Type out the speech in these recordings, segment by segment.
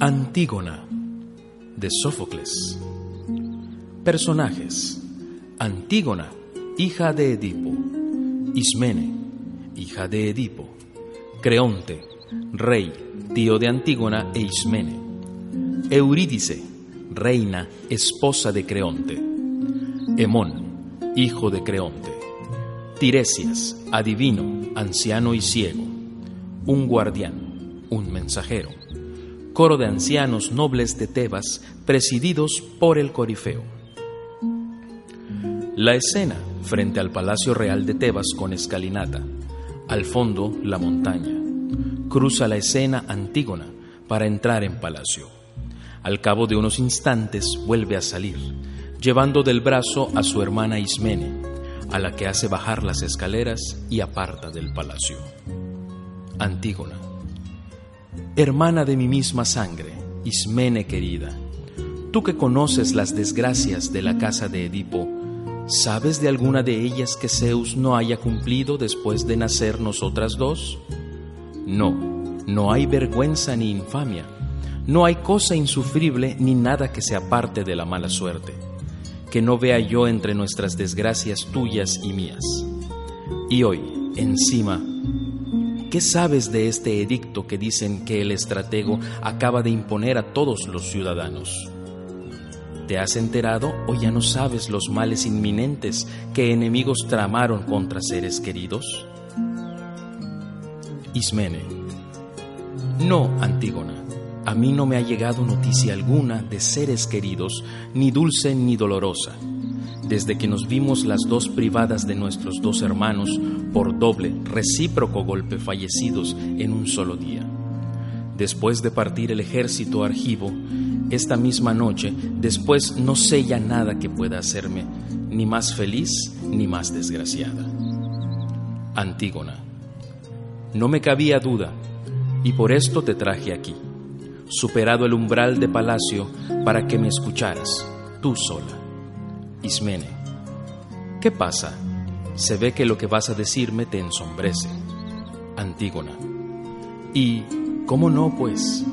Antígona de Sófocles. Personajes. Antígona, hija de Edipo. Ismene, hija de Edipo. Creonte, rey, tío de Antígona e Ismene. Eurídice, reina, esposa de Creonte. Hemón, hijo de Creonte. Tiresias, adivino, anciano y ciego. Un guardián, un mensajero coro de ancianos nobles de Tebas, presididos por el Corifeo. La escena, frente al Palacio Real de Tebas con escalinata, al fondo la montaña. Cruza la escena Antígona para entrar en palacio. Al cabo de unos instantes vuelve a salir, llevando del brazo a su hermana Ismene, a la que hace bajar las escaleras y aparta del palacio. Antígona hermana de mi misma sangre, Ismene querida, tú que conoces las desgracias de la casa de Edipo, ¿sabes de alguna de ellas que Zeus no haya cumplido después de nacer nosotras dos? No, no hay vergüenza ni infamia, no hay cosa insufrible ni nada que se aparte de la mala suerte, que no vea yo entre nuestras desgracias tuyas y mías. Y hoy, encima, ¿Qué sabes de este edicto que dicen que el estratego acaba de imponer a todos los ciudadanos? ¿Te has enterado o ya no sabes los males inminentes que enemigos tramaron contra seres queridos? Ismene. No, Antígona, a mí no me ha llegado noticia alguna de seres queridos, ni dulce ni dolorosa desde que nos vimos las dos privadas de nuestros dos hermanos por doble, recíproco golpe fallecidos en un solo día. Después de partir el ejército argivo, esta misma noche, después no sé ya nada que pueda hacerme ni más feliz ni más desgraciada. Antígona, no me cabía duda, y por esto te traje aquí, superado el umbral de palacio, para que me escucharas, tú sola. Ismene, ¿qué pasa? Se ve que lo que vas a decirme te ensombrece. Antígona, ¿y cómo no, pues?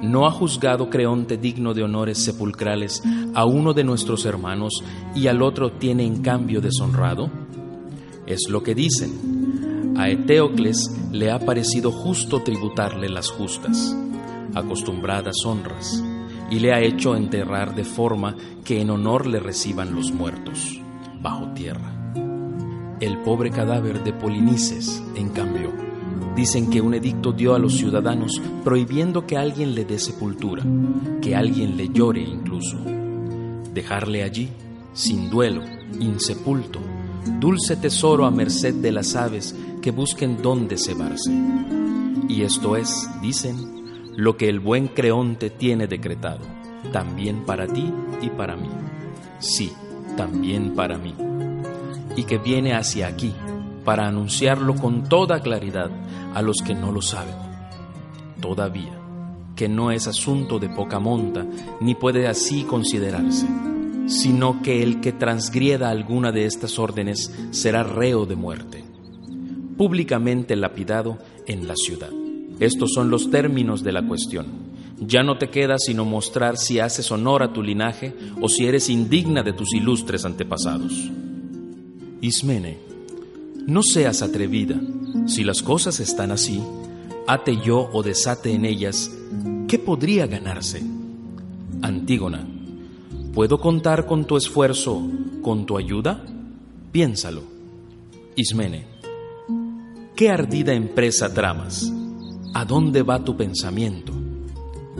¿No ha juzgado Creonte digno de honores sepulcrales a uno de nuestros hermanos y al otro tiene en cambio deshonrado? Es lo que dicen. A Eteocles le ha parecido justo tributarle las justas, acostumbradas honras y le ha hecho enterrar de forma que en honor le reciban los muertos, bajo tierra. El pobre cadáver de Polinices, en cambio, dicen que un edicto dio a los ciudadanos prohibiendo que alguien le dé sepultura, que alguien le llore incluso. Dejarle allí, sin duelo, insepulto, dulce tesoro a merced de las aves que busquen dónde cebarse. Y esto es, dicen, lo que el buen Creonte tiene decretado, también para ti y para mí. Sí, también para mí. Y que viene hacia aquí para anunciarlo con toda claridad a los que no lo saben. Todavía, que no es asunto de poca monta, ni puede así considerarse, sino que el que transgrieda alguna de estas órdenes será reo de muerte, públicamente lapidado en la ciudad. Estos son los términos de la cuestión. Ya no te queda sino mostrar si haces honor a tu linaje o si eres indigna de tus ilustres antepasados. Ismene, no seas atrevida. Si las cosas están así, ate yo o desate en ellas, ¿qué podría ganarse? Antígona, ¿puedo contar con tu esfuerzo, con tu ayuda? Piénsalo. Ismene, ¿qué ardida empresa tramas? ¿A dónde va tu pensamiento?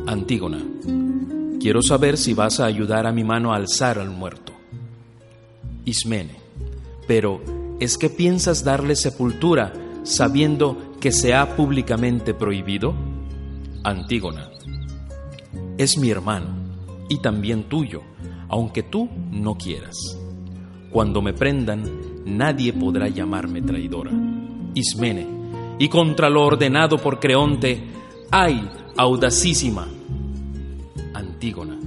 Antígona, quiero saber si vas a ayudar a mi mano a alzar al muerto. Ismene, pero ¿es que piensas darle sepultura sabiendo que se ha públicamente prohibido? Antígona, es mi hermano y también tuyo, aunque tú no quieras. Cuando me prendan, nadie podrá llamarme traidora. Ismene, y contra lo ordenado por Creonte, ¡ay, audacísima! Antígona,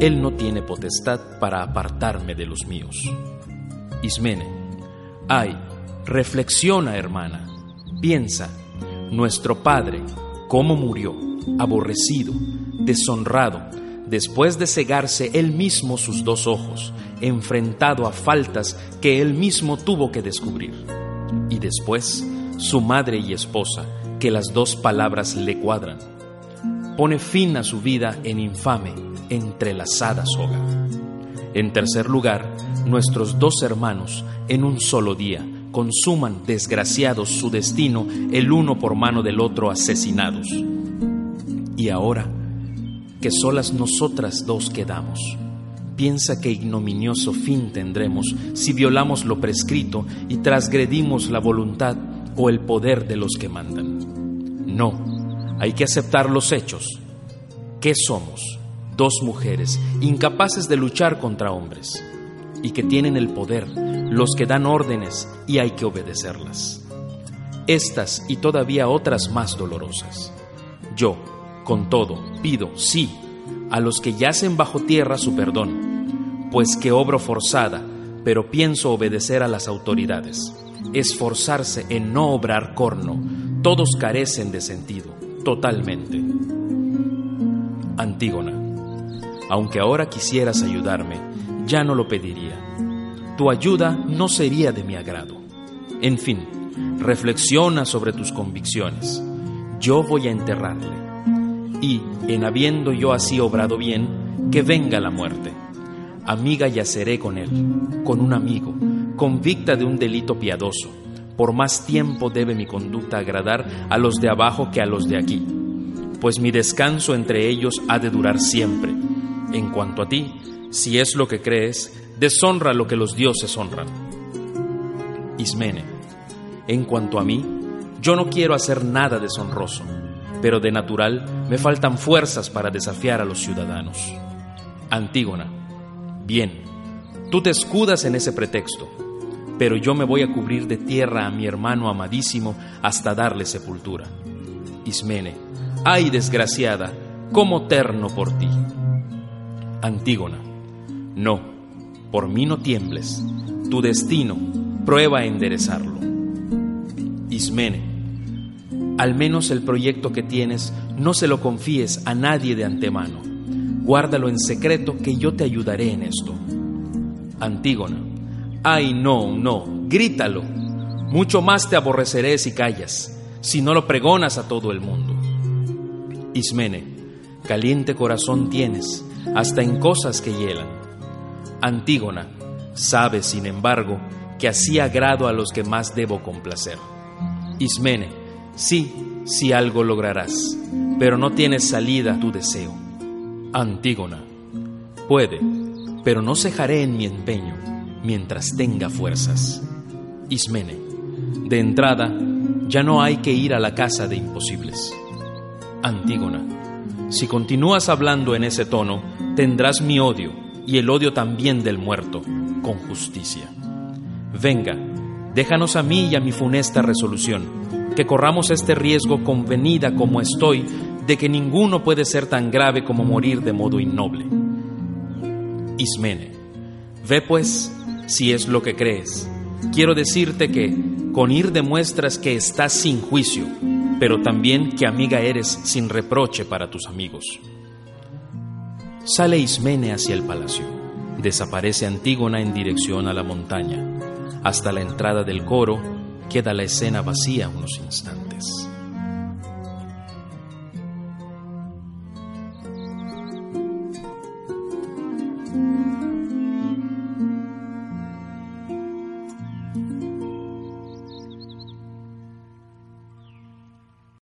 él no tiene potestad para apartarme de los míos. Ismene, ay, reflexiona, hermana, piensa, nuestro padre, cómo murió, aborrecido, deshonrado, después de cegarse él mismo sus dos ojos, enfrentado a faltas que él mismo tuvo que descubrir. Y después, su madre y esposa, que las dos palabras le cuadran. Pone fin a su vida en infame, entrelazada soga. En tercer lugar, nuestros dos hermanos, en un solo día, consuman desgraciados su destino, el uno por mano del otro asesinados. Y ahora, que solas nosotras dos quedamos. Piensa que ignominioso fin tendremos si violamos lo prescrito y transgredimos la voluntad o el poder de los que mandan. No, hay que aceptar los hechos. ¿Qué somos? Dos mujeres incapaces de luchar contra hombres y que tienen el poder, los que dan órdenes y hay que obedecerlas. Estas y todavía otras más dolorosas. Yo, con todo, pido, sí, a los que yacen bajo tierra su perdón, pues que obro forzada, pero pienso obedecer a las autoridades. Esforzarse en no obrar corno, todos carecen de sentido, totalmente. Antígona, aunque ahora quisieras ayudarme, ya no lo pediría. Tu ayuda no sería de mi agrado. En fin, reflexiona sobre tus convicciones. Yo voy a enterrarle y, en habiendo yo así obrado bien, que venga la muerte. Amiga yaceré con él, con un amigo, convicta de un delito piadoso. Por más tiempo debe mi conducta agradar a los de abajo que a los de aquí, pues mi descanso entre ellos ha de durar siempre. En cuanto a ti, si es lo que crees, deshonra lo que los dioses honran. Ismene, en cuanto a mí, yo no quiero hacer nada deshonroso pero de natural me faltan fuerzas para desafiar a los ciudadanos. Antígona, bien, tú te escudas en ese pretexto, pero yo me voy a cubrir de tierra a mi hermano amadísimo hasta darle sepultura. Ismene, ay desgraciada, cómo terno por ti. Antígona, no, por mí no tiembles, tu destino, prueba a enderezarlo. Ismene, al menos el proyecto que tienes no se lo confíes a nadie de antemano. Guárdalo en secreto que yo te ayudaré en esto. Antígona. Ay, no, no, grítalo. Mucho más te aborreceré si callas, si no lo pregonas a todo el mundo. Ismene, caliente corazón tienes, hasta en cosas que hielan. Antígona, sabes, sin embargo, que así agrado a los que más debo complacer. Ismene, Sí, sí algo lograrás, pero no tienes salida tu deseo. Antígona, puede, pero no cejaré en mi empeño mientras tenga fuerzas. Ismene, de entrada, ya no hay que ir a la casa de imposibles. Antígona, si continúas hablando en ese tono, tendrás mi odio y el odio también del muerto, con justicia. Venga, déjanos a mí y a mi funesta resolución que corramos este riesgo convenida como estoy de que ninguno puede ser tan grave como morir de modo innoble. Ismene, ve pues si es lo que crees. Quiero decirte que con ir demuestras que estás sin juicio, pero también que amiga eres sin reproche para tus amigos. Sale Ismene hacia el palacio. Desaparece Antígona en dirección a la montaña. Hasta la entrada del coro queda la escena vacía unos instantes.